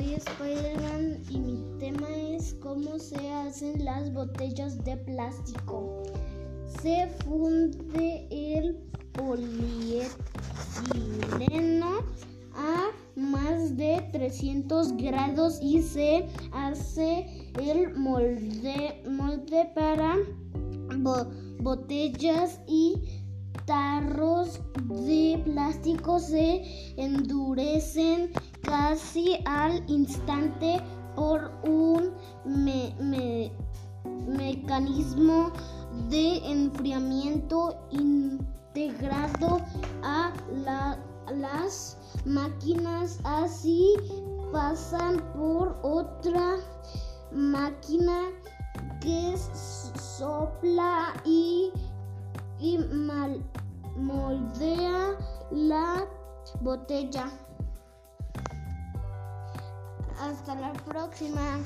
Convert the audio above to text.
Soy Spider-Man y mi tema es cómo se hacen las botellas de plástico. Se funde el polietileno a más de 300 grados y se hace el molde, molde para botellas y tarros de plástico se endurecen casi al instante por un mecanismo de enfriamiento integrado a las máquinas. Así pasan por otra máquina que sopla y, y moldea la botella. Hasta la próxima.